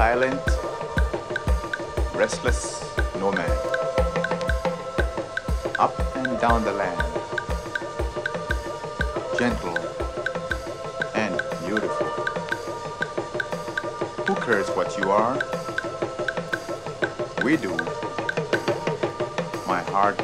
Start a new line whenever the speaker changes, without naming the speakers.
silent, restless nomad. Up and down the land, gentle and beautiful. Who cares what you are? We do. My heart